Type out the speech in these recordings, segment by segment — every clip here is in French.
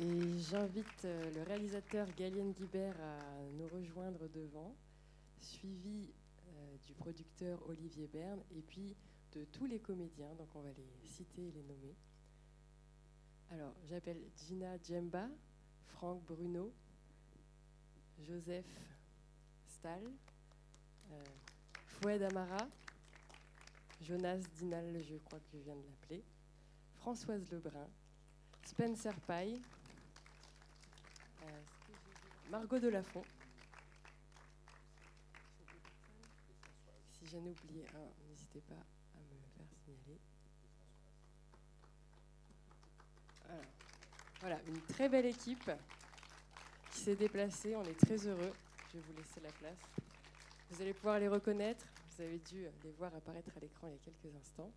Et j'invite euh, le réalisateur Galien Guibert à nous rejoindre devant, suivi euh, du producteur Olivier Berne et puis de tous les comédiens. Donc on va les citer et les nommer. Alors j'appelle Gina Djemba, Franck Bruno, Joseph Stahl, euh, Amara, Jonas Dinal, je crois que je viens de l'appeler, Françoise Lebrun, Spencer Paille, Margot Delafont. Si j'en ai oublié un, n'hésitez pas à me faire signaler. Voilà. Voilà, une très belle équipe qui s'est déplacée. On est très heureux. Je vais vous laisser la place. Vous allez pouvoir les reconnaître. Vous avez dû les voir apparaître à l'écran il y a quelques instants.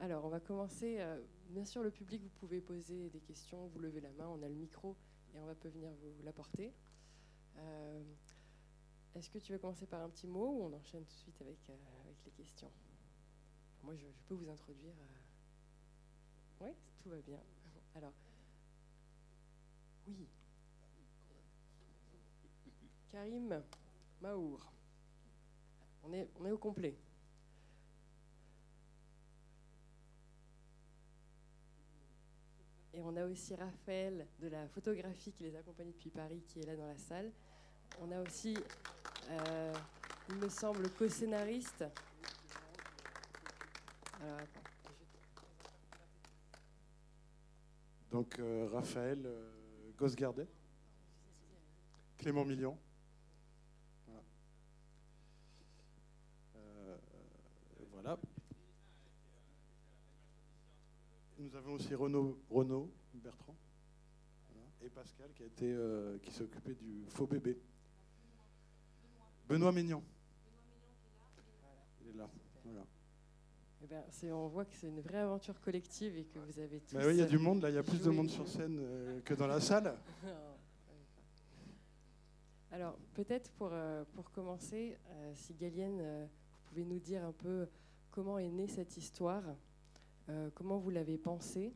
Alors, on va commencer. euh, bien sûr, le public, vous pouvez poser des questions, vous levez la main, on a le micro et on va peut venir vous, l'apporter. Euh, Est-ce que tu veux commencer par un petit mot ou on enchaîne tout de suite avec, euh, les questions? Moi, je, peux vous introduire. Oui, tout va bien. Alors, oui. Karim Maour. On est, on est au complet. Et on a aussi Raphaël de la photographie qui les accompagne depuis Paris, qui est là dans la salle. On a aussi, euh, il me semble, co-scénariste. Donc euh, Raphaël euh, Gosgardet, Clément Million. Voilà. Euh, voilà. Nous avons aussi Renaud, Renaud Bertrand voilà, et Pascal qui, a été, euh, qui s'est occupé du faux bébé. Benoît Mignon. Il est là. Voilà. Eh ben, c'est- on voit que c'est une vraie aventure collective et que vous avez tous. Bah oui, il y a du monde là, il y a plus de monde sur scène euh, que dans la salle. Alors, peut-être pour, euh, pour commencer, euh, si Galienne, euh, vous pouvez nous dire un peu comment est née cette histoire, euh, comment vous l'avez pensée,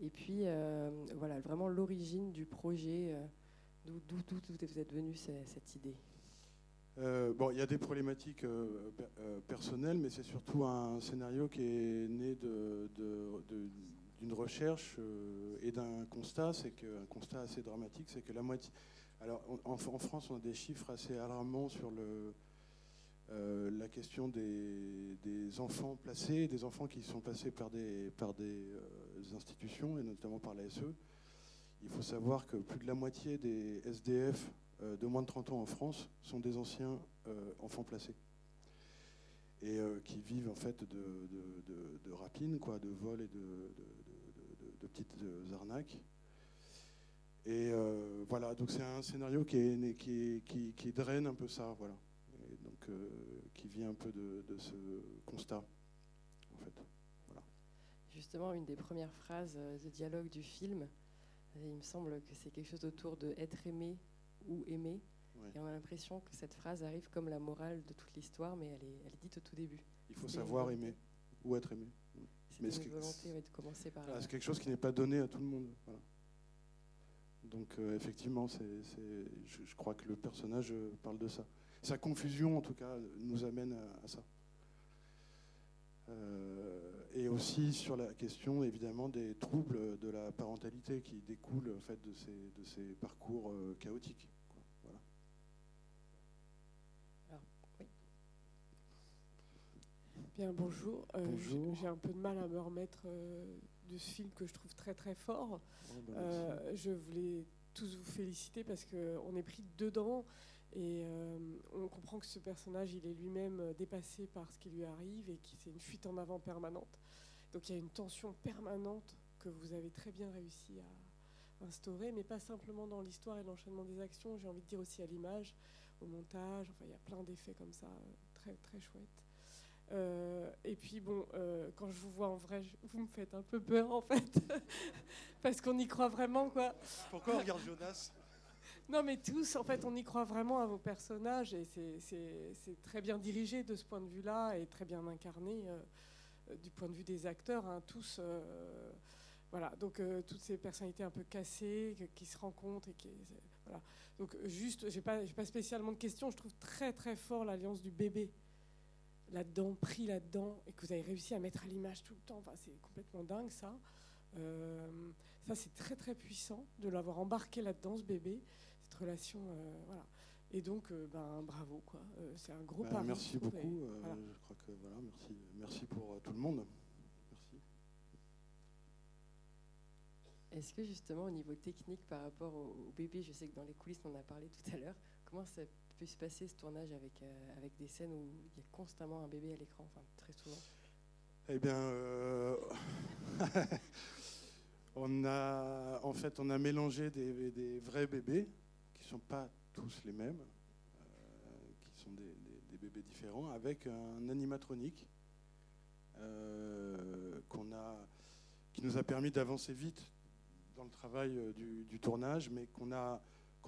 et puis euh, voilà, vraiment l'origine du projet, euh, d'où vous êtes venu ce- cette idée. Euh, bon, il y a des problématiques euh, per- euh, personnelles, mais c'est surtout un scénario qui est né d'une recherche euh, et d'un constat. C'est qu'un constat assez dramatique, c'est que la moitié. Alors, en France, on a des chiffres assez alarmants sur le, euh, la question des, enfants placés, des enfants qui sont placés par des, euh, institutions, et notamment par la SE. Il faut savoir que plus de la moitié des SDF euh, de moins de 30 ans en France sont des anciens enfants placés et qui vivent en fait de, rapines, quoi, de vols et de, petites arnaques. Et voilà, donc c'est un scénario qui, qui, draine un peu ça, voilà, donc euh, qui vient un peu de, de ce constat, en fait. Justement, une des premières phrases euh, de dialogue du film, euh, il me semble que c'est quelque chose autour de être aimé ou aimé. Ouais. Et on a l'impression que cette phrase arrive comme la morale de toute l'histoire, mais elle est, elle est dite au tout début. Il faut savoir aimer ou être aimé. C'était ce une volonté ouais, de commencer par Voilà, là. c'est quelque chose qui n'est pas donné à tout le monde. voilà. Donc euh, effectivement, c'est, c'est- je, je crois que le personnage parle de ça. Sa confusion, en tout cas, nous amène à, à ça. Euh, et aussi sur la question, évidemment, des troubles de la parentalité qui découlent en fait, de, ces, de ces parcours euh, chaotiques. quoi. Voilà. Bien, bonjour. Euh, Bonjour. J'ai un peu de mal à me remettre de ce film que je trouve très très fort. Ben, merci. Euh, je voulais tous vous féliciter parce qu'on est pris dedans et euh, on comprend que ce personnage, il est lui-même euh, dépassé par ce qui lui arrive et que c'est une fuite en avant permanente. Donc il y a une tension permanente que vous avez très bien réussi à instaurer, mais pas simplement dans l'histoire et l'enchaînement des actions, j'ai envie de dire aussi à l'image, au montage, enfin il y a plein d'effets comme ça, euh, très très chouettes. Et puis bon, quand je vous vois en vrai, vous me faites un peu peur en fait, parce qu'on y croit vraiment quoi. Pourquoi on regarde Jonas? Non mais tous, en fait, on y croit vraiment à vos personnages et c'est- très bien dirigé de ce point de vue-là et très bien incarné euh, euh, du point de vue des acteurs. hein. Tous, euh, voilà, donc toutes ces personnalités un peu cassées qui se rencontrent et qui voilà. Donc juste, j'ai pas, pas spécialement de questions. Je trouve très très fort l'alliance du bébé là-dedans, pris là-dedans, et que vous avez réussi à mettre à l'image tout le temps. Enfin, c'est complètement dingue ça. ça, c'est très très puissant de l'avoir embarqué là-dedans, ce bébé, cette relation. voilà. Et donc, euh, ben, bravo, quoi. Euh, c'est un gros bah, Merci beaucoup. Euh, je crois que voilà, merci, merci pour tout le monde. Merci. Est-ce que justement, au niveau technique, par rapport au, bébé, je sais que dans les coulisses, on en a parlé tout à l'heure, comment ça peut se passer ce tournage avec, avec des scènes où il y a constamment un bébé à l'écran, enfin très souvent? Eh bien, on a en fait on a mélangé des, des vrais bébés qui sont pas tous les mêmes, euh, qui sont des, bébés différents, avec un animatronique euh, qu'on a, qui nous a permis d'avancer vite dans le travail euh, du, tournage, mais qu'on a,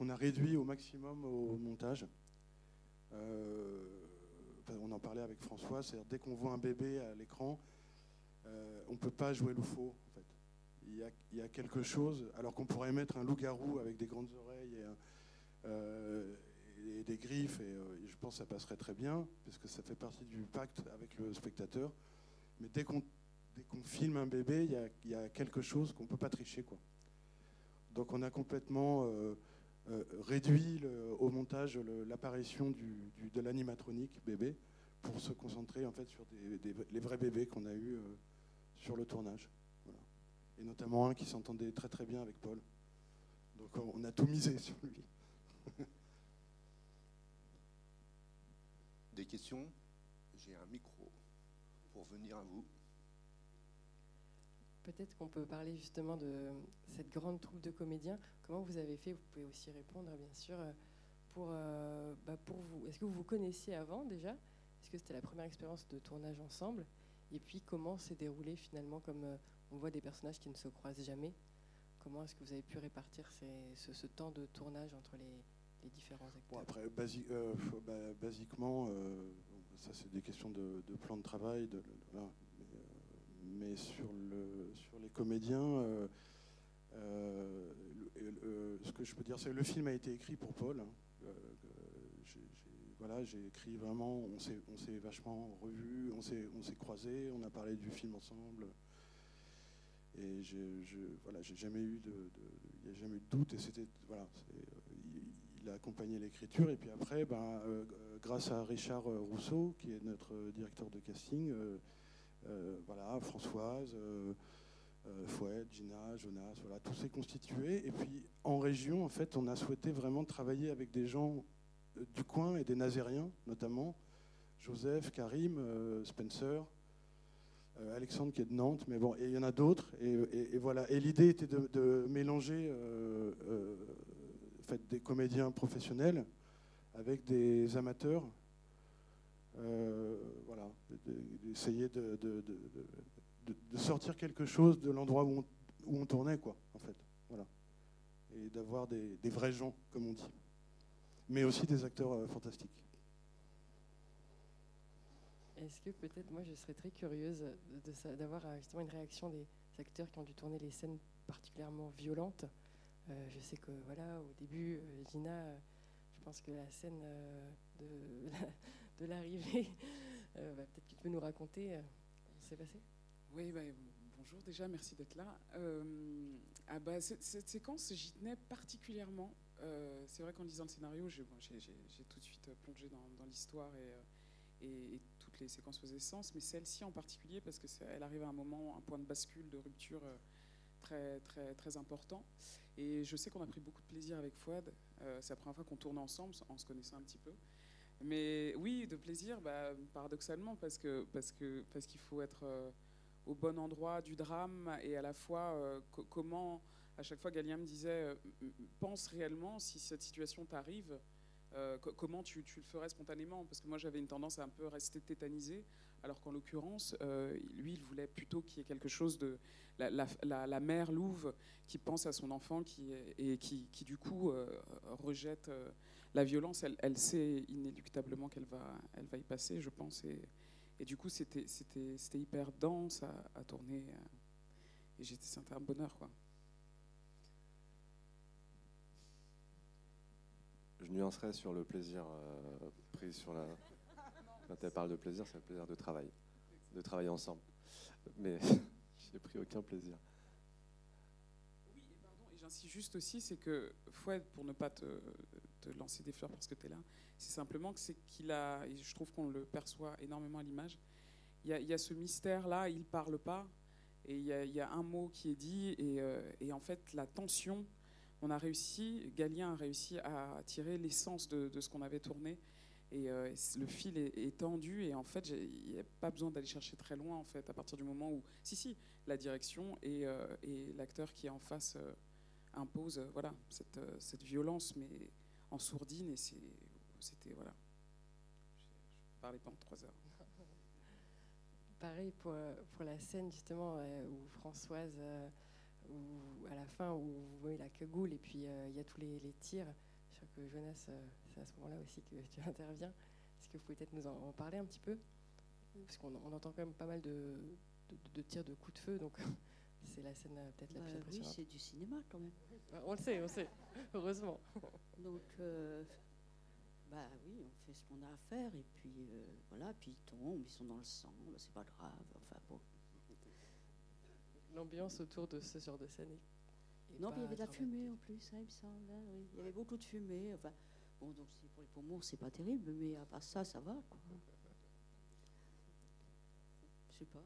a réduit au maximum au montage. on en parlait avec François, c'est-à-dire dès qu'on voit un bébé à l'écran, on ne peut pas jouer y a, il y a quelque chose, alors qu'on pourrait mettre un loup-garou avec des grandes oreilles euh, et des griffes, euh, et, je pense que ça passerait très bien, parce que ça fait partie du pacte avec le spectateur. Mais dès qu'on filme un bébé, il y a, quelque chose qu'on ne peut pas tricher. Quoi. Donc on a complètement euh, réduit au montage l'apparition de l'animatronique bébé pour se concentrer en fait sur les vrais bébés qu'on a eus sur le tournage. Et notamment un qui s'entendait très très bien avec Paul. Donc on a tout misé sur lui. Des questions? J'ai un micro pour venir à vous. Peut-être qu'on peut parler justement de cette grande troupe de comédiens. Comment vous avez fait? Vous pouvez aussi répondre, bien sûr, pour, euh, bah, pour vous. Est-ce que vous vous connaissiez avant déjà? Est-ce que c'était la première expérience de tournage ensemble? Et puis, comment s'est déroulé finalement Comme euh, on voit des personnages qui ne se croisent jamais, comment est-ce que vous avez pu répartir ce, temps de tournage entre les, différents acteurs? Après, euh, bah, basiquement, euh, ça c'est des questions de, plan de travail, de, euh, mais, sur, le, sur les comédiens, ce que je peux dire, c'est que le film a été écrit pour Paul. Hein. voilà, j'ai écrit vraiment, on s'est, vachement revus, on s'est croisés, on a parlé du film ensemble. Et je, voilà, j'ai jamais eu de, il n'y a jamais eu de doute. Et c'était, voilà, il a accompagné l'écriture. Et puis après, ben, euh, grâce à Richard euh, Rousseau, qui est notre directeur de casting, euh, voilà, Françoise, Fouette, Gina, Jonas, voilà, tout s'est constitué. Et puis en région, en fait, on a souhaité vraiment travailler avec des gens du coin et des Nazériens, notamment Joseph, Karim, Spencer. Alexandre qui est de Nantes, mais bon, il y en a d'autres, et, voilà. Et l'idée était de, mélanger fait, des comédiens professionnels avec des amateurs. Euh, voilà, d'essayer de, sortir quelque chose de l'endroit où on, tournait, quoi, en fait. Voilà. Et d'avoir des, vrais gens, comme on dit. Mais aussi des acteurs euh, fantastiques. Est-ce que peut-être, moi, je serais très curieuse d'avoir euh, justement une réaction des acteurs qui ont dû tourner les scènes particulièrement violentes euh, je sais que voilà, au début, euh, Gina, je pense que la scène euh, de, l'arrivée, bah, peut-être que tu peux nous raconter comment s'est passé? Oui, bah, bonjour déjà, merci d'être là. Ah, bah, cette, séquence, j'y tenais particulièrement. c'est vrai qu'en lisant le scénario, j'ai tout de suite plongé dans, l'histoire et, et, les séquences faisaient sens, mais celle-ci en particulier parce qu'elle arrive à un moment, un point de bascule, de rupture très, très, très important. Et je sais qu'on a pris beaucoup de plaisir avec Fouad. Euh, c'est la première fois qu'on tourne ensemble, en se connaissant un petit peu. Mais oui, de plaisir, bah, paradoxalement, parce que parce que parce qu'il faut être euh, au bon endroit du drame et à la fois euh, comment à chaque fois Galliam me disait pense réellement si cette situation t'arrive comment tu, le ferais spontanément? Parce que moi, j'avais une tendance à un peu rester tétanisé, alors qu'en l'occurrence, lui, il voulait plutôt qu'il y ait quelque chose de, la, mère louve qui pense à son enfant qui, et qui, du coup euh, rejette euh, la violence, elle, sait inéluctablement qu'elle va, elle va y passer, je pense. Et, et du coup, c'était hyper dense à, tourner. et c'était un bonheur. Quoi. Je nuancerais sur le plaisir pris sur la. Quand elle parle de plaisir, c'est le plaisir de travail, de travailler ensemble. Mais j'ai pris aucun plaisir. Oui, et pardon, et j'insiste juste aussi, c'est que Foued, pour ne pas te, te lancer des fleurs parce que tu es là, c'est simplement que c'est qu'il a, et je trouve qu'on le perçoit énormément à l'image, il y, a, ce mystère-là, il parle pas, et il y, a, un mot qui est dit, et, euh, et, en fait, la tension, on a réussi, Galien a réussi à tirer l'essence de, ce qu'on avait tourné, et euh, le fil est, tendu, et en fait, il n'y a pas besoin d'aller chercher très loin, en fait, à partir du moment où, si, si, la direction et, euh, l'acteur qui est en face euh, impose, voilà, cette, violence, mais en sourdine, c'était, voilà, je ne parlais en trois heures. Pareil pour, pour la scène justement euh, où Françoise, euh, où, à la fin, où vous voyez la cagoule et puis euh, il y a tous les, les tirs. Je crois que Jonas, c'est à ce moment-là aussi que tu interviens. Est-ce que vous pouvez peut-être nous en, en, parler un petit peu? Parce qu'on on entend quand même pas mal de, de, de, tirs de coups de feu, donc c'est la scène peut-être la bah, plus impressionnante. Oui, c'est du cinéma quand même. On le sait, on le sait, heureusement. Donc, euh, bah oui, on fait ce qu'on a à faire et puis euh, voilà, puis ils tombent, ils sont dans le sang, bah, c'est pas grave. Enfin bon. L'ambiance autour de ce genre de scène non, puis il y avait de la fumée en plus, hein, il me semble. hein, oui. Il y avait beaucoup de fumée. Enfin, bon, donc pour les poumons, c'est pas terrible, mais à part ça, ça va. Quoi. Je sais pas.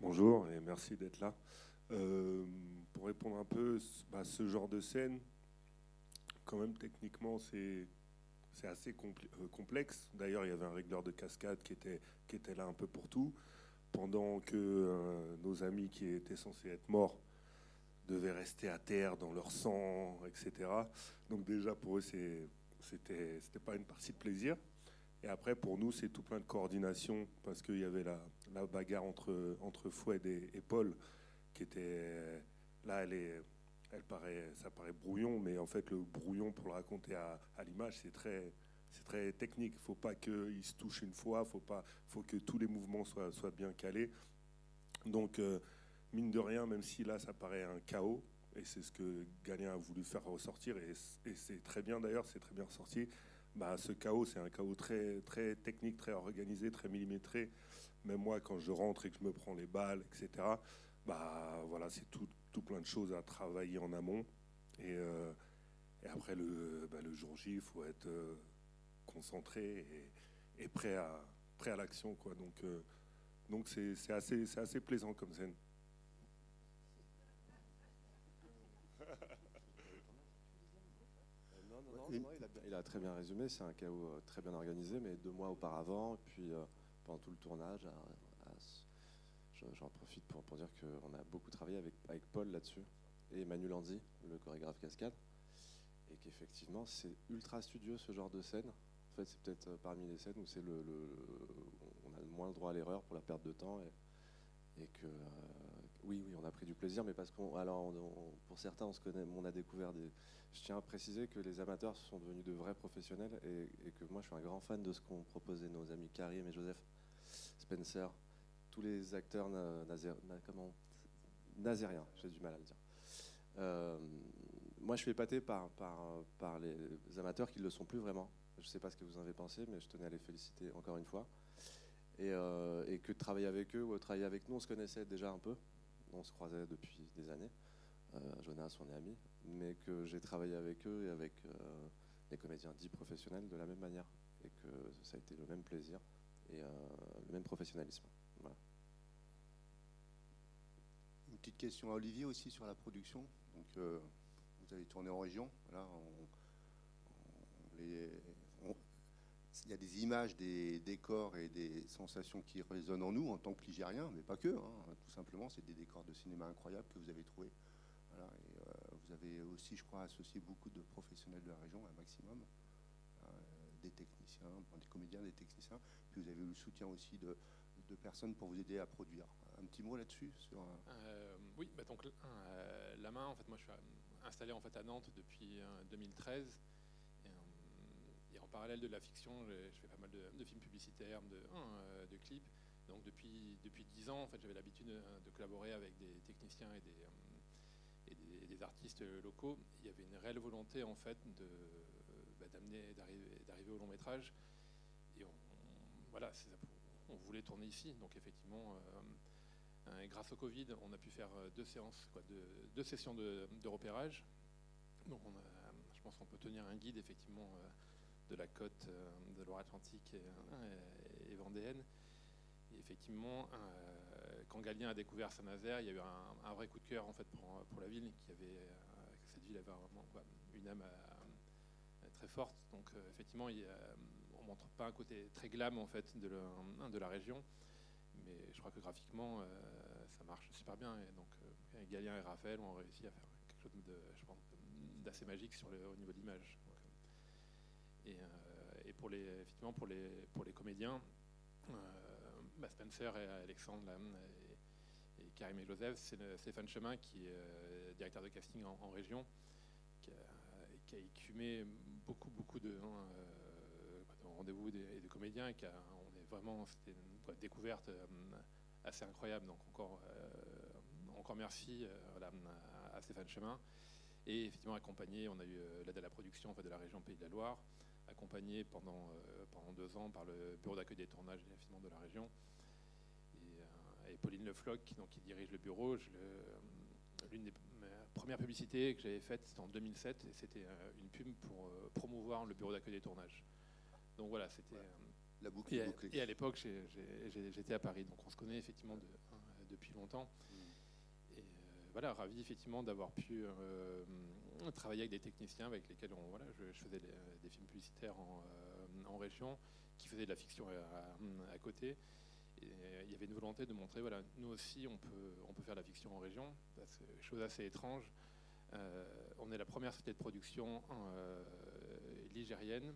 Bonjour et merci d'être là. Euh, pour répondre un peu à ce genre de scène, quand même techniquement c'est c'est assez euh, complexe. D'ailleurs, il y avait un régleur de cascade qui était, qui était là un peu pour tout, pendant que euh, nos amis qui étaient censés être morts devaient rester à terre dans leur sang, etc. Donc déjà pour eux, c'était pas une partie de plaisir. Et après, pour nous, c'est tout plein de coordination parce qu'il y avait la, la bagarre entre, entre et, et Paul qui était. Là, elle est. Elle paraît, ça paraît brouillon, mais en fait, le brouillon, pour le raconter à, l'image, c'est très, c'est très technique. Il ne faut pas qu'ils se touchent une fois, il faut, faut que tous les mouvements soient, bien calés. Donc, euh, mine de rien, même si là, ça paraît un chaos, et c'est ce que Galien a voulu faire ressortir, et, et c'est très bien d'ailleurs, c'est très bien ressorti. Bah, ce chaos, c'est un chaos très, très technique, très organisé, très millimétré. Même moi, quand je rentre et que je me prends les balles, etc., bah, voilà, c'est tout, tout, plein de choses à travailler en amont. Et, euh, et après, le, bah, le, jour J, il faut être euh, concentré et, et, prêt à, prêt à l'action. Quoi. Donc, euh, donc c'est, c'est, assez, c'est assez plaisant comme scène. Non, non, non, non, il, a, il, a, très bien résumé. C'est un chaos très bien organisé, mais deux mois auparavant, puis pendant tout le tournage, j'en profite pour, pour dire qu'on a beaucoup travaillé avec, avec Paul là-dessus et Manu Lanzi, le chorégraphe cascade, et qu'effectivement c'est ultra studieux ce genre de scène. En fait, c'est peut-être euh, parmi les scènes où c'est le, le, on a le moins le droit à l'erreur pour la perte de temps et, et que euh, oui, oui, on a pris du plaisir, mais parce qu'on, alors, pour certains, on se connaît, on a découvert des. Je tiens à préciser que les amateurs sont devenus de vrais professionnels et, et que moi, je suis un grand fan de ce qu'ont proposé nos amis Karim et Joseph Spencer, tous les acteurs comment, nazériens, j'ai du mal à le dire. Euh, moi, je suis épaté par, les amateurs qui ne le sont plus vraiment. Je ne sais pas ce que vous en avez pensé, mais je tenais à les féliciter encore une fois. Et, euh, et que de travailler avec eux ou travailler avec nous, on se connaissait déjà un peu on se croisait depuis des années. Euh, Jonas, on est amis, mais que j'ai travaillé avec eux et avec euh, les comédiens dits professionnels de la même manière, et que ça a été le même plaisir et le même professionnalisme. Voilà. Une petite question à Olivier aussi sur la production. Donc, euh, vous avez tourné en région. Il y a des images, des décors et des sensations qui résonnent en nous en tant que Ligériens, mais pas que. Hein, tout simplement, c'est des décors de cinéma incroyables que vous avez trouvés. Euh, vous avez aussi, je crois, associé beaucoup de professionnels de la région, un maximum, euh, des techniciens, des comédiens, des techniciens. Puis vous avez eu le soutien aussi de personnes pour vous aider à produire. Un petit mot là-dessus sur. Euh, oui, bah donc la main, en fait, moi, je suis installé en fait à Nantes depuis 2013. Et, parallèle de la fiction, je fais pas mal de, films publicitaires, de, clips. Donc depuis, depuis 10 ans, en fait, j'avais l'habitude de, collaborer avec des techniciens et des, des, artistes locaux. Il y avait une réelle volonté en fait de, bah, d'amener, d'arriver, au long métrage. Et on, voilà, on voulait tourner ici. Donc effectivement, euh, grâce au Covid, on a pu faire deux séances, deux, sessions de, repérage. Je pense qu'on peut tenir un guide effectivement euh, de la côte euh, de Loire-Atlantique et, et vendéenne effectivement, euh, quand Galien a découvert Saint-Nazaire, il y a eu un, vrai coup de cœur en fait pour, la ville, qui avait, euh, cette ville avait vraiment une âme euh, très forte. Donc effectivement, on montre pas un côté très glam en fait de la région, mais je crois que graphiquement, ça marche super bien. Et donc Galien et Raphaël ont réussi à faire quelque chose de, je pense, d'assez magique sur le, au niveau de l'image. Et, et, pour les, effectivement, pour les, pour les comédiens, bah, Spencer et Alexandre et, Karim et Joseph, c'est Stéphane Chemin qui est euh, directeur de casting en, région, qui a, écumé beaucoup, beaucoup de, hein, euh, rendez-vous et de comédiens. Vraiment, c'était une découverte euh, assez incroyable. Donc encore, encore merci à, Stéphane Chemin. Et effectivement accompagné, on a eu l'aide à la production en fait, de la région Pays de la Loire accompagné pendant, euh, pendant deux ans par le bureau d'accueil des tournages et de la région. Et, euh, Pauline Le Floch, donc, qui dirige le bureau. Euh, l'une des premières publicités que j'avais faites, c'était en 2007, et c'était une pub pour promouvoir le bureau d'accueil des tournages. Donc voilà, c'était. La boucle et, à, et à l'époque, j'étais à Paris, donc on se connaît effectivement hein, depuis longtemps. Mm. Et voilà, ravi effectivement d'avoir pu travailler avec des techniciens avec lesquels on, voilà, je, faisais des, films publicitaires en, euh, en, région, qui faisaient de la fiction à, côté. Et il y avait une volonté de montrer, voilà, nous aussi, on peut, on peut faire de la fiction en région. Chose assez étrange. Euh, on est la première société de production euh, ligérienne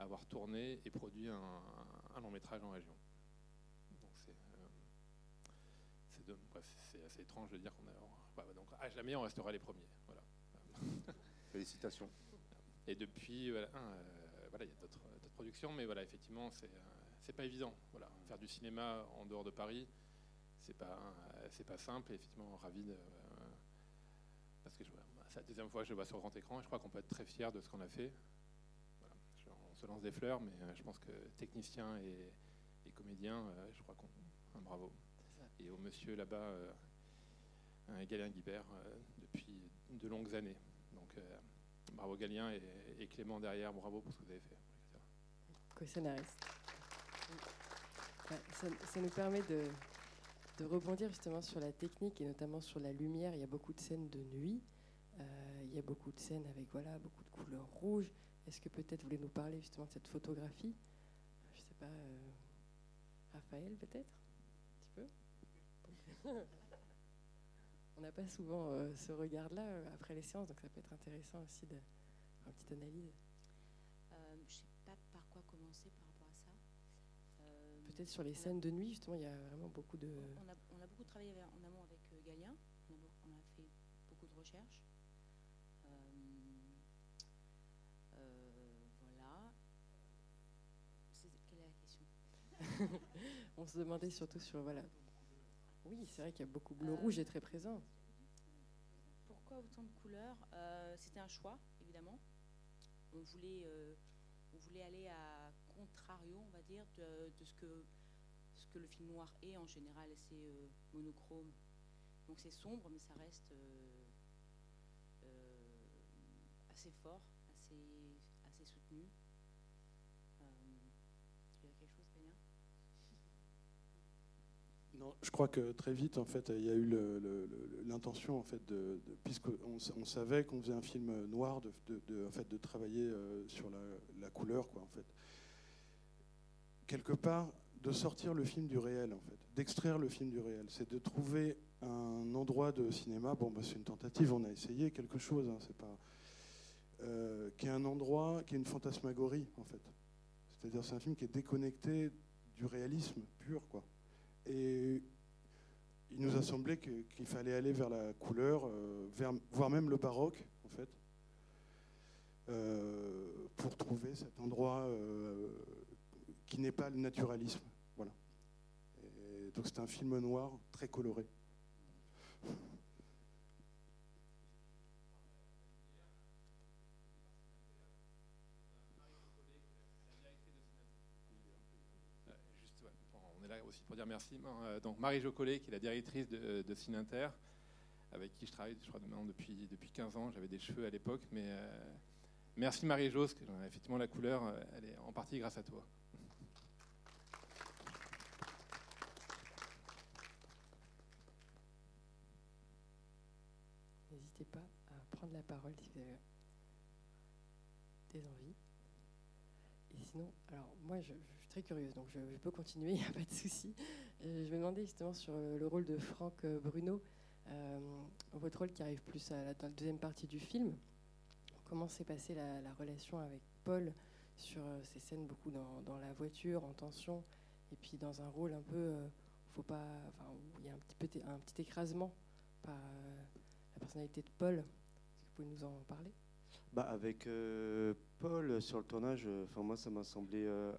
avoir tourné et produit un, long métrage en région. Donc c'est assez étrange de dire qu'on a. donc à jamais, on restera les premiers. Voilà. Félicitations. Et depuis, voilà, euh, voilà il y a d'autres productions, mais voilà, effectivement, c'est c'est pas évident. Voilà, faire du cinéma en dehors de Paris, c'est pas c'est pas simple. Et effectivement, ravi de, parce que c'est la deuxième fois que je le vois sur grand écran. Et je crois qu'on peut être très fier de ce qu'on a fait. Se lance des fleurs, mais euh, je pense que techniciens et, et comédiens, euh, je crois qu'on un bravo. Et au monsieur là-bas, un Galien Guibert, depuis de longues années. Donc euh, bravo Galien et, Clément derrière, bravo pour ce que vous avez fait. Co-scénariste. Ça, nous permet de, de, rebondir justement sur la technique et notamment sur la lumière. Il y a beaucoup de scènes de nuit. Euh, il y a beaucoup de scènes avec voilà, beaucoup de couleurs rouges. Est-ce que peut-être vous voulez nous parler justement de cette photographie? Je ne sais pas, euh, Raphaël peut-être? Un petit peu? On n'a pas souvent euh, ce regard-là euh, après les séances, donc ça peut être intéressant aussi de faire une petite analyse. Euh, je ne sais pas par quoi commencer par rapport à ça. Peut-être sur les scènes de nuit, justement, il y a vraiment beaucoup de. On a, beaucoup travaillé en amont avec Galien, on a, fait beaucoup de recherches. voilà. Quelle est la question On se demandait surtout sur voilà, oui, c'est vrai qu'il y a beaucoup bleu rouge est très présent. Pourquoi autant de couleurs? Euh, C'était un choix, évidemment. On voulait, euh, on voulait aller à contrario, on va dire, de, ce, que, ce que le film noir est en général. C'est euh, monochrome. Donc c'est sombre, mais ça reste assez fort, assez je crois que très vite, en fait, il y a eu l'intention, en fait, de, puisqu'on on savait qu'on faisait un film noir, de, en fait, de travailler euh, sur la, couleur, quoi, en fait. Quelque part, de sortir le film du réel, en fait, d'extraire le film du réel, c'est de trouver un endroit de cinéma. Bon, bah, c'est une tentative, on a essayé quelque chose, hein, c'est pas, euh, qui est un endroit, qui est une fantasmagorie, en fait. C'est-à-dire, c'est un film qui est déconnecté du réalisme pur, quoi. Et il nous a semblé qu'il fallait aller vers la couleur, euh, vers, voire même le baroque, en fait. pour trouver cet endroit qui n'est pas le naturalisme. Voilà. donc c'est un film noir très coloré. aussi pour dire merci. Euh, donc Marie Jocollet, qui est la directrice de, de Cininter, avec qui je travaille, je crois, depuis, depuis 15 ans. J'avais des cheveux à l'époque, mais euh, merci Marie-Jo, que effectivement la couleur, euh, elle est en partie grâce à toi. N'hésitez pas à prendre la parole si vous avez des envies. Et sinon, alors moi, je, très curieuse, donc je, peux continuer, il n'y a pas de souci. Euh, je me demandais justement sur le rôle de Franck euh, Bruno, euh, votre rôle qui arrive plus à la, dans la deuxième partie du film. Comment s'est passée la, relation avec Paul sur ces scènes beaucoup dans, la voiture, en tension, et puis dans un rôle un peu, où il y a un petit écrasement par la personnalité de Paul? Est-ce que vous pouvez nous en parler? Bah, avec euh, Paul sur le tournage, euh, enfin moi ça m'a semblé euh,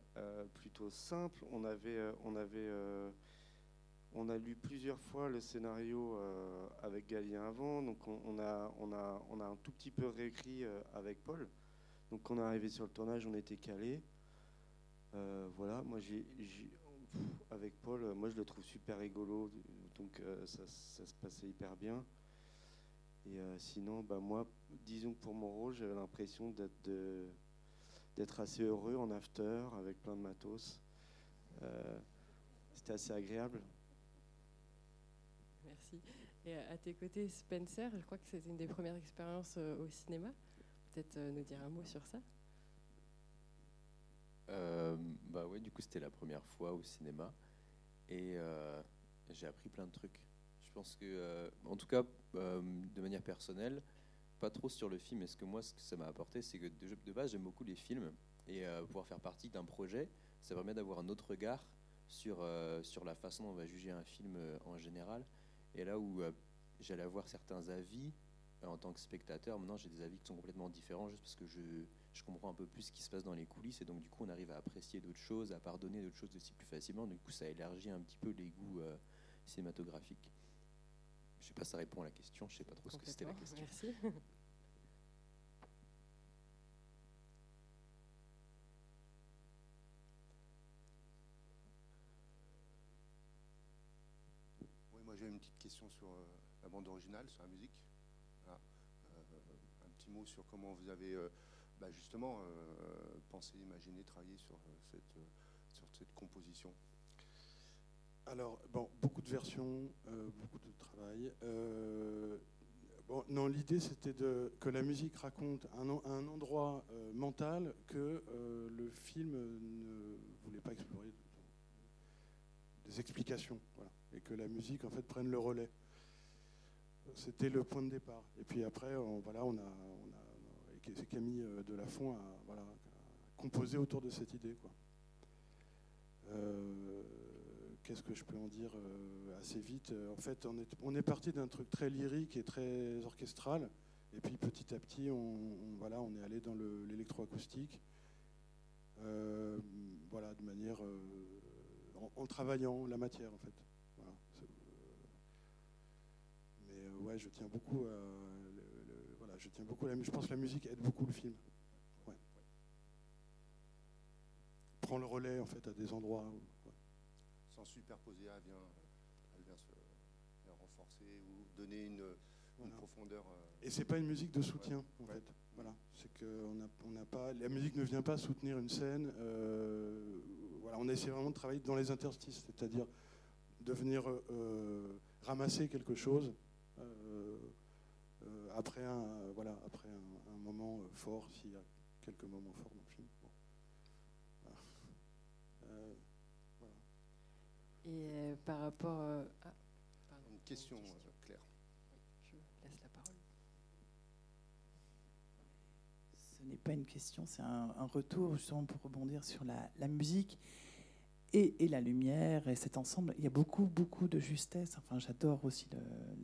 plutôt simple. On avait, on avait, on a lu plusieurs fois le scénario avec Galien avant, donc on, a, on a, on a un tout petit peu réécrit avec Paul. Donc quand on est arrivé sur le tournage, on était calé. voilà, moi j'ai, avec Paul, moi je le trouve super rigolo, donc ça, ça se passait hyper bien. Et euh, sinon, bah, moi, disons que pour mon rôle, j'avais l'impression d'être assez heureux en after avec plein de matos. Euh, c'était assez agréable. Merci. Et à tes côtés, Spencer, je crois que c'était une des premières expériences euh, au cinéma. Peut-être nous dire un mot sur ça Bah ouais, du coup, c'était la première fois au cinéma. Et j'ai appris plein de trucs. Je pense que, euh, en tout cas, euh, de manière personnelle, pas trop sur le film. Et ce que moi, ce que ça m'a apporté, c'est que de, base, j'aime beaucoup les films. Et euh, pouvoir faire partie d'un projet, ça permet d'avoir un autre regard sur, sur la façon dont on va juger un film en général. Et là où j'allais avoir certains avis en tant que spectateur, maintenant j'ai des avis qui sont complètement différents juste parce que je, je, comprends un peu plus ce qui se passe dans les coulisses. Et donc, du coup, on arrive à apprécier d'autres choses, à pardonner d'autres choses aussi plus facilement. Du coup, ça élargit un petit peu les goûts cinématographiques. Je sais pas si ça répond à la question. Je sais pas trop ce que c'était la question. Merci. Oui, moi j'ai une petite question sur euh, la bande originale, sur la musique. Euh, un petit mot sur comment vous avez euh, bah, justement pensé, imaginé, travaillé sur cette, sur cette composition. Alors, bon, beaucoup de versions, euh, beaucoup de travail. Euh, bon, non, l'idée c'était de, que la musique raconte un, un endroit euh, mental que le film ne voulait pas explorer. Des explications, voilà. Et que la musique en fait prenne le relais. C'était le point de départ. Et puis après, voilà, on a, on a c'est Camille Delafont a, voilà, composé autour de cette idée. Quoi qu'est-ce que je peux en dire euh, assez vite En fait, on est, parti d'un truc très lyrique et très orchestral. Et puis petit à petit, on, voilà, on est allé dans l'électroacoustique. Euh, voilà, de manière. Euh, en, travaillant la matière, en fait. mais ouais, je tiens beaucoup à. voilà, je tiens beaucoup Je pense que la musique aide beaucoup le film. Prend le relais, en fait, à des endroits. Superposer, elle vient, elle vient se renforcer ou donner une, profondeur. Euh, Et c'est pas une musique de soutien, en fait. Voilà, c'est que on a, pas, la musique ne vient pas soutenir une scène. Euh, voilà, on essaie vraiment de travailler dans les interstices, c'est-à-dire de venir euh, ramasser quelque chose après un, voilà, après un, moment fort, s'il y a quelques moments forts le film. Et euh, par rapport euh, à... Une question, euh, Claire. je laisse la parole. Ce n'est pas une question, c'est un, retour justement pour rebondir sur la, musique et, et, la lumière et cet ensemble. Il y a beaucoup, beaucoup de justesse. Enfin, j'adore aussi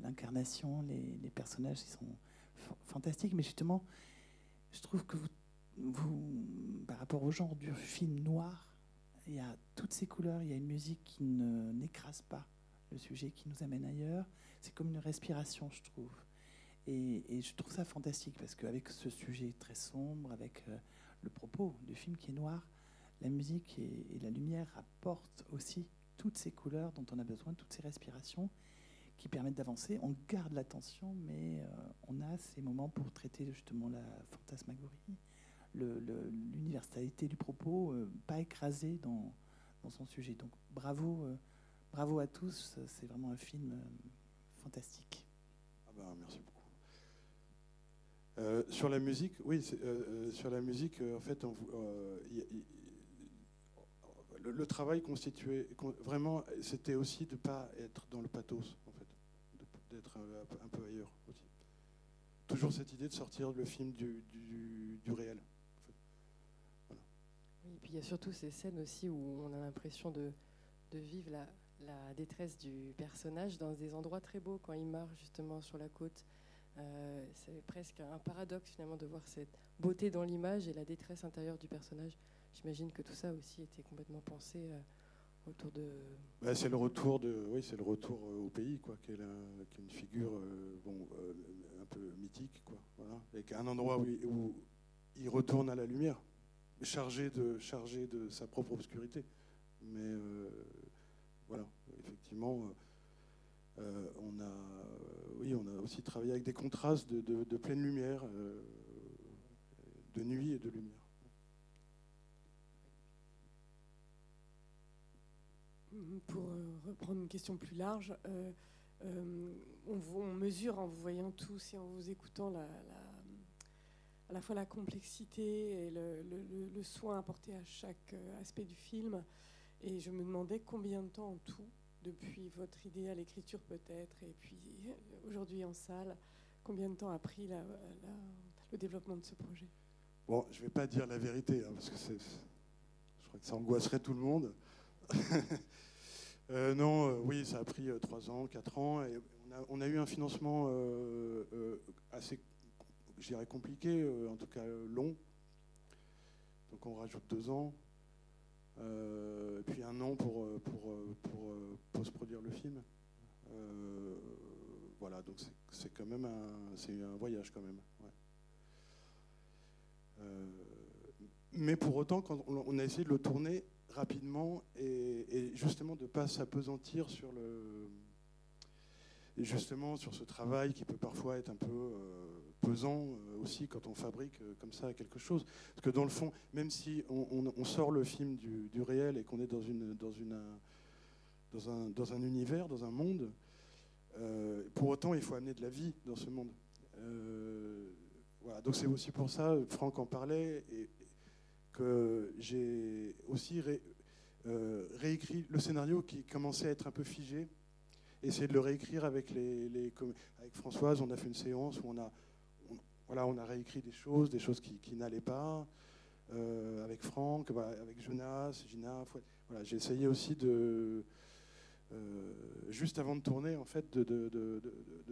l'incarnation, les, les, personnages qui sont fantastiques. Mais justement, je trouve que vous, vous, par rapport au genre du film noir, il y a toutes ces couleurs, il y a une musique qui n'écrase pas le sujet, qui nous amène ailleurs. C'est comme une respiration, je trouve. Et, je trouve ça fantastique parce qu'avec ce sujet très sombre, avec euh, le propos du film qui est noir, la musique et, la lumière apportent aussi toutes ces couleurs dont on a besoin, toutes ces respirations qui permettent d'avancer. On garde l'attention, mais euh, on a ces moments pour traiter justement la fantasmagorie, l'universalité du propos, euh, pas écrasé dans, dans son sujet. Donc bravo, euh, bravo à tous. C'est vraiment un film euh, fantastique. Ah bah, merci beaucoup. Sur la musique, oui, sur la musique, en fait, le, travail constituait con- vraiment, c'était aussi de ne pas être dans le pathos, en fait, d'être un, peu- ailleurs aussi. Toujours cette idée de sortir le film du- du réel. Et puis il y a surtout ces scènes aussi où on a l'impression de, vivre la, détresse du personnage dans des endroits très beaux quand il marche justement sur la côte. Euh, c'est presque un paradoxe finalement de voir cette beauté dans l'image et la détresse intérieure du personnage. J'imagine que tout ça aussi était complètement pensé euh, autour de. Bah, c'est le retour de, oui, c'est le retour euh, au pays, quoi, qui est, une figure, bon, un peu mythique, quoi, voilà, avec un endroit où il retourne à la lumière, chargé de, chargé de sa propre obscurité. Mais euh, voilà, effectivement, euh, euh, on a, oui, on a aussi travaillé avec des contrastes de, de- pleine lumière, de nuit et de lumière. Pour reprendre une question plus large, on, mesure en vous voyant tous et en vous écoutant la- à la fois la complexité et le, soin apporté à chaque euh, aspect du film. Et je me demandais combien de temps en tout, depuis votre idée à l'écriture peut-être, et puis euh, aujourd'hui en salle, combien de temps a pris le développement de ce projet? Bon, je ne vais pas dire la vérité, hein, parce que je crois que ça angoisserait tout le monde. Euh, non, oui, ça a pris euh, trois ans, quatre ans. Et on, a, on a eu un financement assez, je dirais, compliqué, euh, en tout cas euh, long. Donc on rajoute deux ans. Euh, puis un an pour, pour, pour, post-produire le film. Voilà, donc c'est, quand même un, un voyage quand même. mais pour autant, quand on, a essayé de le tourner rapidement et, justement de ne pas s'apesantir sur le justement sur ce travail qui peut parfois être un peu pesant euh, aussi quand on fabrique euh, comme ça quelque chose. Parce que dans le fond, même si on, sort le film du, réel et qu'on est dans, un- univers, dans un monde, euh, pour autant il faut amener de la vie dans ce monde. Voilà, donc c'est aussi pour ça, Franck en parlait, que j'ai aussi ré- réécrit le scénario qui commençait à être un peu figé, essayer de le réécrire avec, Françoise, on a fait une séance où on a, voilà, on a réécrit des choses, des choses qui, n'allaient pas, euh, avec Franck, voilà, avec Jonas, Gina, voilà, j'ai essayé aussi de, euh, juste avant de tourner, en fait, de,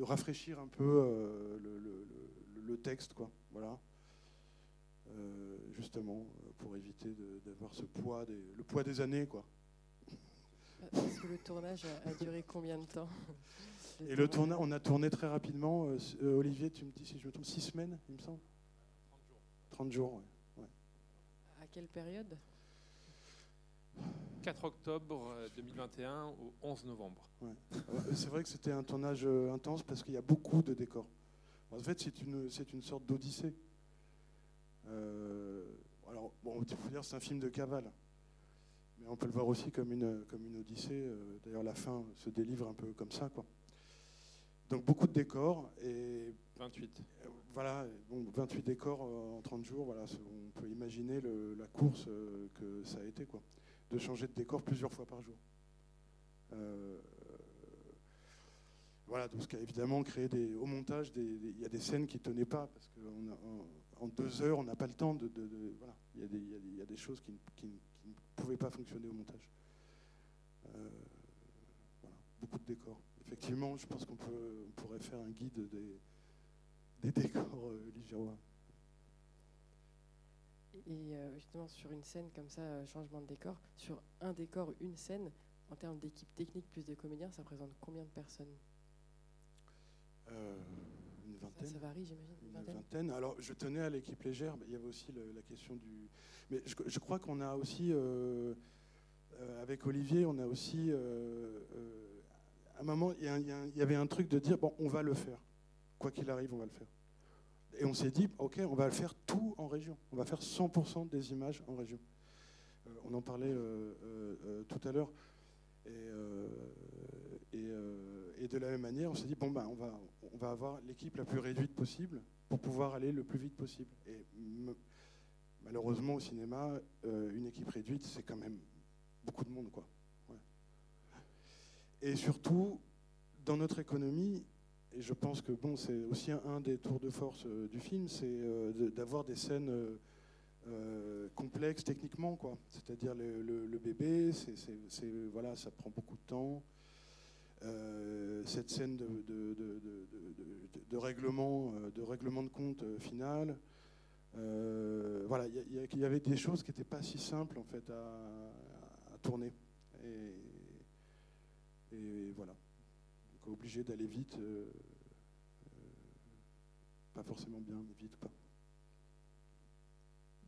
rafraîchir un peu euh, le, texte, quoi. Voilà. Justement, pour éviter d'avoir ce poids, le poids des années, quoi. Parce que le tournage a duré combien de temps? Et le tournage, on a tourné très rapidement. euh, euh, Olivier, tu me dis si je me trompe, six semaines, il me semble 30 jours, ouais. ouais. À quelle période? 4 octobre euh, 2021 au 11 novembre. Ouais. C'est vrai que c'était un tournage euh, intense parce qu'il y a beaucoup de décors. En fait, c'est une, c'est une sorte d'odyssée. Euh, alors, bon, il faut dire que c'est un film de cavale. Mais on peut le voir aussi comme une, comme une odyssée. euh, D'ailleurs, la fin se délivre un peu comme ça. Quoi. Donc, beaucoup de décors. Et 28. euh, voilà, bon, 28 décors euh, en 30 jours. Voilà, on peut imaginer le- la course euh, que ça a été. Quoi. De changer de décor plusieurs fois par jour. Euh, voilà, donc ce qui a évidemment créé des, au montage, il y a des scènes qui ne tenaient pas, parce qu'en en, deux heures, on n'a pas le temps de... de- de- voilà, il y, a des, y y a choses qui, ne- qui ne- qui ne pouvaient pas fonctionner au montage. Euh, voilà, beaucoup de décors. Effectivement, je pense qu'on on pourrait faire un guide des, des décors euh, ligérois. Et euh, justement, sur une scène comme ça, euh, changement de décor, sur un décor, une scène, en termes d'équipe technique plus des comédiens, ça représente combien de personnes? Euh, une vingtaine. ça varie, j'imagine. Une Une vingtaine vingtaine. Alors, je tenais à l'équipe légère, mais il y avait aussi le- la question du. Mais je, je crois qu'on a aussi, avec Olivier, on a aussi. À un moment, il y, avait un truc de dire bon, on va le faire. Quoi qu'il arrive, on va le faire. Et on s'est dit ok, on va le faire tout en région. On va faire 100% des images en région. Euh, on en parlait euh, euh, tout à l'heure. Et, de la même manière, on s'est dit bon ben on va on va avoir l'équipe la plus réduite possible pour pouvoir aller le plus vite possible. Et me- malheureusement au cinéma, une équipe réduite c'est quand même beaucoup de monde quoi. Et surtout dans notre économie, et je pense que bon c'est aussi un, des tours de force euh, du film, c'est euh, d'avoir des scènes euh, complexes techniquement quoi. C'est-à-dire le, bébé, c'est voilà ça prend beaucoup de temps. Cette scène de, règlement, de règlement de compte final. Voilà, il y, avait des choses qui n'étaient pas si simples en fait à, tourner. Et voilà, Donc, obligé d'aller vite, euh, euh, pas forcément bien, mais vite quoi.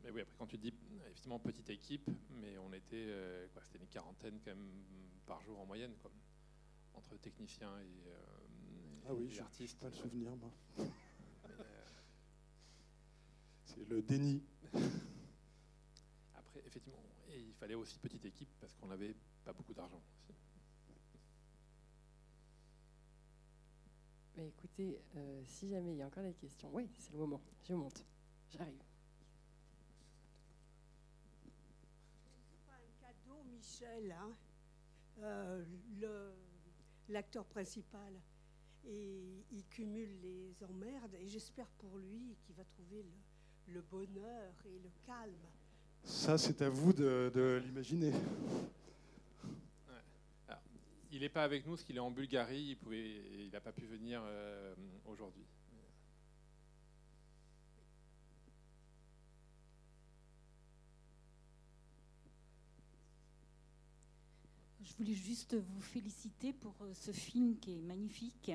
Mais oui, après, quand tu dis effectivement petite équipe, mais on était, euh, quoi, c'était une quarantaine quand même par jour en moyenne, quoi, entre techniciens et, Ah oui, et artistes. pas le souvenir moi. C'est le déni. après, effectivement, et il fallait aussi petite équipe parce qu'on n'avait pas beaucoup d'argent. aussi. Mais écoutez, euh, si jamais il y a encore des questions, oui, c'est le moment. Je monte. J'arrive. pas un cadeau, Michel, hein. Euh, le- l'acteur principal. Et il cumule les emmerdes et j'espère pour lui qu'il va trouver le, le bonheur et le calme. Ça, c'est à vous de, de l'imaginer. Il n'est pas avec nous parce qu'il est en Bulgarie, il pouvait, il n'a pas pu venir euh, aujourd'hui. Je voulais juste vous féliciter pour euh, ce film qui est magnifique.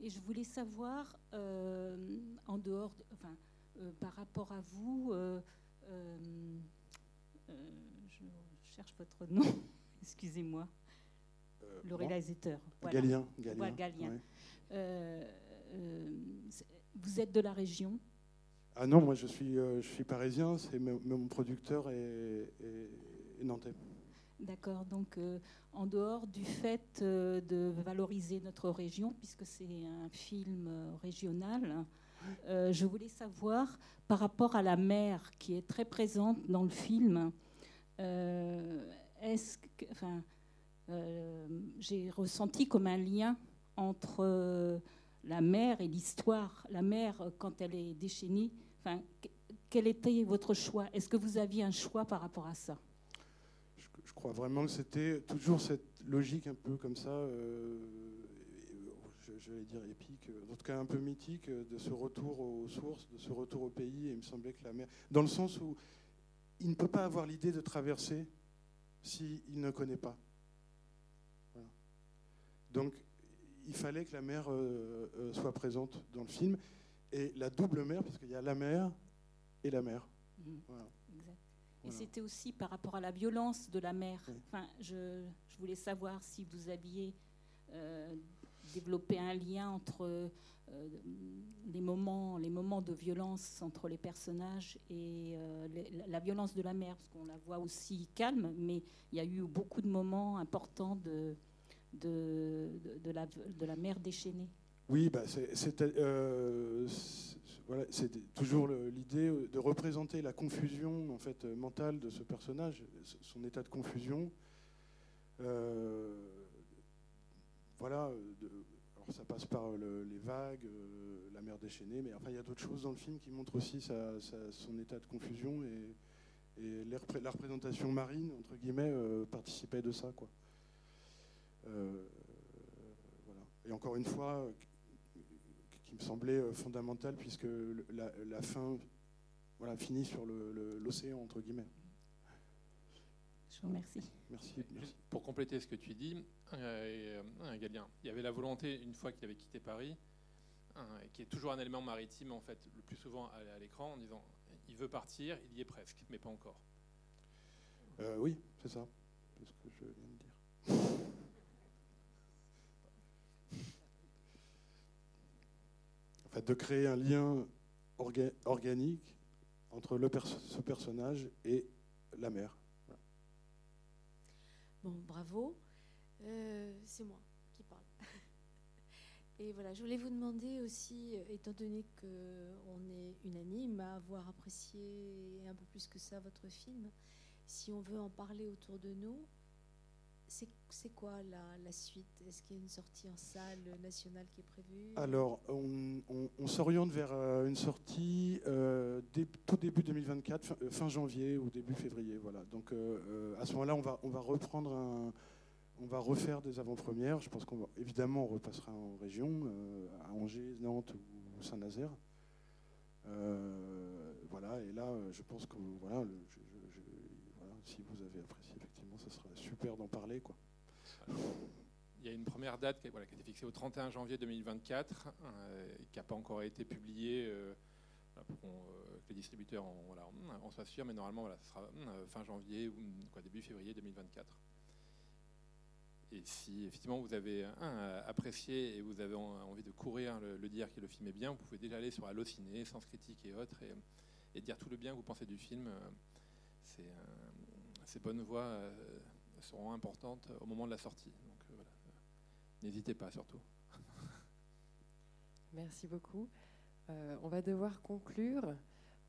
Et je voulais savoir, euh, en dehors, de- enfin, par rapport à vous, je cherche votre nom, excusez-moi, le moi réalisateur. Galien, Galien, Voilà, Galien. ouais. Euh, euh, vous êtes de la région? Ah non, moi je suis, euh, je suis parisien, c'est mon mon producteur est, est- est nantais. D'accord, donc euh, en dehors du fait euh, de valoriser notre région, puisque c'est un film euh, régional, euh, je voulais savoir par rapport à la mer qui est très présente dans le film, euh, est-ce que, enfin, euh, j'ai ressenti comme un lien entre euh, la mer et l'histoire. La mer, euh, quand elle est déchaînée, enfin, que- quel était votre choix? Est-ce que vous aviez un choix par rapport à ça? Je, crois vraiment que c'était toujours cette logique un peu comme ça, euh, je, vais dire épique, euh, en tout cas un peu mythique, euh, de ce retour aux sources, de ce retour au pays. Et il me semblait que la mer, dans le sens où il ne peut pas avoir l'idée de traverser s'il ne connaît pas. Donc il fallait que la mer euh, euh, soit présente dans le film. Et la double mer, parce qu'il y a la mer et la mer. Mhm. Voilà. Exact. Et Voilà. c'était aussi par rapport à la violence de la mer. Enfin, je, je voulais savoir si vous aviez euh, développé un lien entre euh, les, moments, les moments de violence entre les personnages et euh, les- la, la violence de la mer, parce qu'on la voit aussi calme, mais il y a eu beaucoup de moments importants de, de, la, mer déchaînée. Oui, bah euh, c'est- toujours l'idée de représenter la confusion en fait mentale de ce personnage, son état de confusion. Euh, voilà, ça passe par le- les vagues, euh, la mer déchaînée, mais enfin il y a d'autres choses dans le film qui montrent aussi son état de confusion et, et la représentation marine entre guillemets participait de ça quoi. Euh, voilà. Et encore une fois, qui me semblait euh, fondamentale, puisque la, la fin voilà, finit sur l'océan, entre guillemets. Je vous remercie. Merci. Pour compléter ce que tu dis, euh, Galien, il y avait la volonté, une fois qu'il avait quitté Paris, qui est toujours un élément maritime, en fait, le plus souvent à, l'écran, en disant il veut partir, il y est presque, mais pas encore. Euh, oui, c'est ça. C'est ce que je viens de dire. En fait, de créer un lien organique entre ce personnage et la mère. Bon, bravo. Euh, c'est moi qui parle. Et voilà, je voulais vous demander aussi, euh, étant donné qu'on est unanime à avoir apprécié un peu plus que ça votre film, si on veut en parler autour de nous, c'est quoi la, suite? Est-ce qu'il y a une sortie en salle nationale qui est prévue? Alors, on, s'oriente vers euh, une sortie euh, tout début 2024, fin, janvier ou début février. Voilà. Donc, à ce moment-là, on va, reprendre on va refaire des avant-premières. Je pense qu'on va évidemment on repassera en région, euh, à Angers, Nantes ou Saint-Nazaire. Euh, voilà, et là, je pense que voilà, si vous avez apprécié, effectivement, ce sera super d'en parler. Quoi. il y a une première date qui, a été fixée au 31 janvier 2024, euh, qui n'a pas encore été publiée pour que les distributeurs en, voilà, on soit sûr, mais normalement, ce sera fin janvier ou quoi, début février 2024. Et si effectivement vous avez apprécié et vous avez envie de courir le, dire que le film est bien, vous pouvez déjà aller sur Allociné, Sens Critique et autres et, dire tout le bien que vous pensez du film. Ces, ces bonnes voix euh, seront importantes au moment de la sortie. Donc euh, voilà. N'hésitez pas surtout. Merci beaucoup. Euh, on va devoir conclure.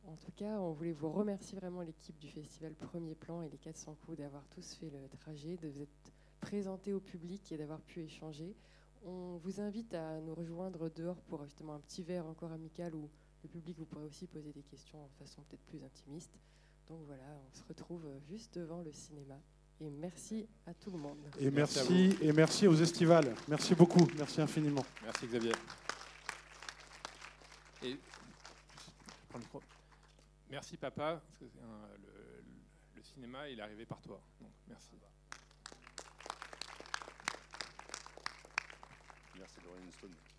En tout cas, on voulait vous remercier vraiment l'équipe du festival Premier Plan et les 400 coups d'avoir tous fait le trajet, de vous être présenter au public et d'avoir pu échanger. On vous invite à nous rejoindre dehors pour justement un petit verre encore amical où le public vous pourrez aussi poser des questions en façon peut-être plus intimiste. Donc voilà, on se retrouve juste devant le cinéma. Et merci à tout le monde. Et merci, et merci aux estivales. Merci beaucoup. Merci infiniment. Merci Xavier. Et merci papa, parce que le, le, cinéma il est arrivé par toi. Donc merci. Rolling Stone.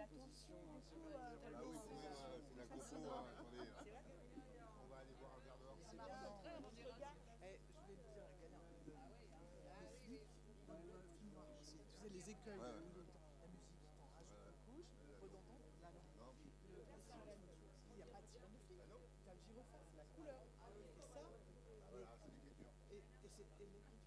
Rôles de composition. Ah oui, c'est la. Attendez, on va aller boire un verre dehors. C'est Je voulais te dire, tu sais, les écueils, la musique une couche, redondante, là non. Il n'y a pas de sirène de film. Tu as le gyrophare, c'est la couleur. Et ça, et c'est l'écriture.